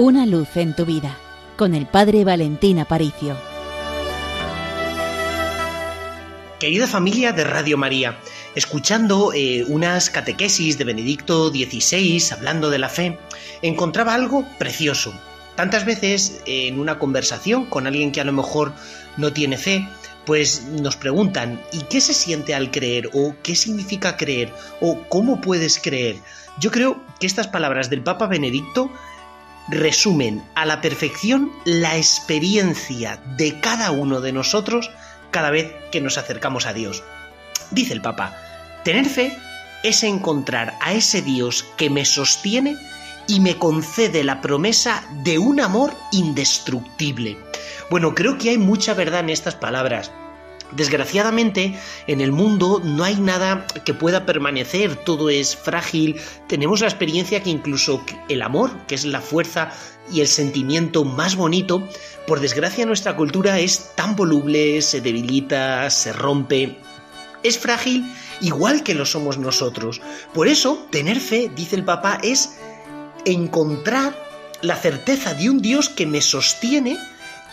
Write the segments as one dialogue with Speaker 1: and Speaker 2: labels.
Speaker 1: Una luz en tu vida con el Padre Valentín Aparicio.
Speaker 2: Querida familia de Radio María, escuchando eh, unas catequesis de Benedicto XVI hablando de la fe, encontraba algo precioso. Tantas veces en una conversación con alguien que a lo mejor no tiene fe, pues nos preguntan, ¿y qué se siente al creer? ¿O qué significa creer? ¿O cómo puedes creer? Yo creo que estas palabras del Papa Benedicto resumen a la perfección la experiencia de cada uno de nosotros cada vez que nos acercamos a Dios. Dice el Papa, tener fe es encontrar a ese Dios que me sostiene y me concede la promesa de un amor indestructible. Bueno, creo que hay mucha verdad en estas palabras. Desgraciadamente, en el mundo no hay nada que pueda permanecer, todo es frágil. Tenemos la experiencia que incluso el amor, que es la fuerza y el sentimiento más bonito, por desgracia nuestra cultura es tan voluble, se debilita, se rompe. Es frágil igual que lo somos nosotros. Por eso, tener fe, dice el Papa, es encontrar la certeza de un Dios que me sostiene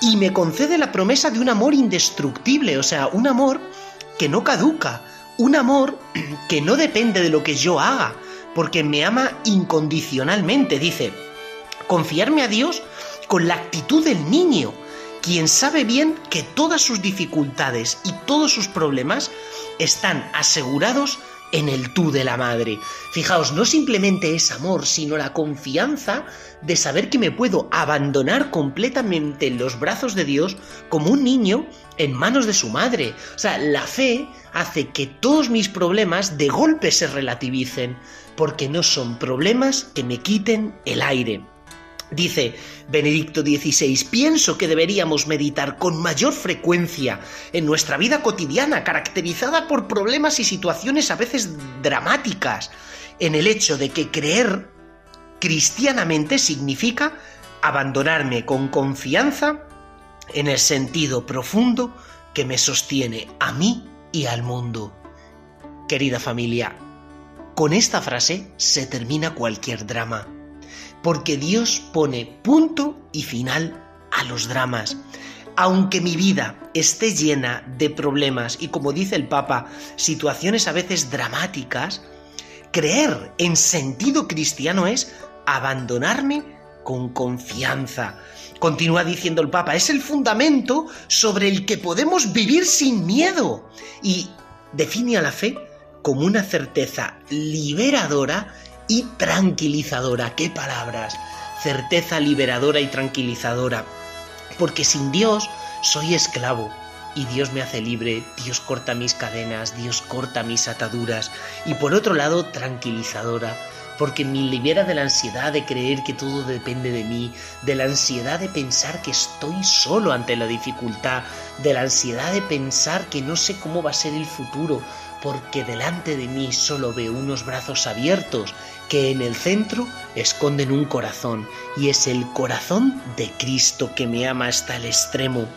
Speaker 2: y me concede la promesa de un amor indestructible, o sea, un amor que no caduca, un amor que no depende de lo que yo haga, porque me ama incondicionalmente, dice, confiarme a Dios con la actitud del niño, quien sabe bien que todas sus dificultades y todos sus problemas están asegurados en el tú de la madre. Fijaos, no simplemente es amor, sino la confianza de saber que me puedo abandonar completamente en los brazos de Dios como un niño en manos de su madre. O sea, la fe hace que todos mis problemas de golpe se relativicen, porque no son problemas que me quiten el aire. Dice Benedicto XVI, pienso que deberíamos meditar con mayor frecuencia en nuestra vida cotidiana, caracterizada por problemas y situaciones a veces dramáticas, en el hecho de que creer cristianamente significa abandonarme con confianza en el sentido profundo que me sostiene a mí y al mundo. Querida familia, con esta frase se termina cualquier drama porque Dios pone punto y final a los dramas. Aunque mi vida esté llena de problemas y como dice el Papa, situaciones a veces dramáticas, creer en sentido cristiano es abandonarme con confianza. Continúa diciendo el Papa, es el fundamento sobre el que podemos vivir sin miedo y define a la fe como una certeza liberadora y tranquilizadora. ¿Qué palabras? Certeza liberadora y tranquilizadora. Porque sin Dios soy esclavo y Dios me hace libre, Dios corta mis cadenas, Dios corta mis ataduras y por otro lado tranquilizadora porque me libera de la ansiedad de creer que todo depende de mí, de la ansiedad de pensar que estoy solo ante la dificultad, de la ansiedad de pensar que no sé cómo va a ser el futuro, porque delante de mí solo veo unos brazos abiertos que en el centro esconden un corazón, y es el corazón de Cristo que me ama hasta el extremo.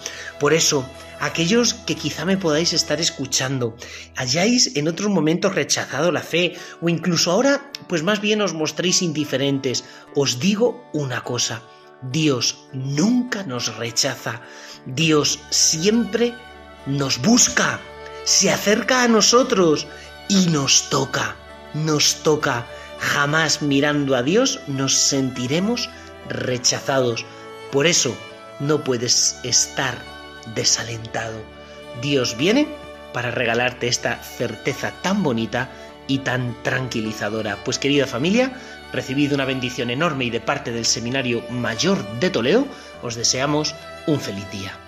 Speaker 2: Por eso, aquellos que quizá me podáis estar escuchando, hayáis en otros momentos rechazado la fe, o incluso ahora, pues más bien os mostréis indiferentes, os digo una cosa, Dios nunca nos rechaza, Dios siempre nos busca, se acerca a nosotros y nos toca, nos toca jamás mirando a Dios nos sentiremos rechazados. Por eso no puedes estar desalentado. Dios viene para regalarte esta certeza tan bonita y tan tranquilizadora. Pues querida familia, recibid una bendición enorme y de parte del Seminario Mayor de Toledo, os deseamos un feliz día.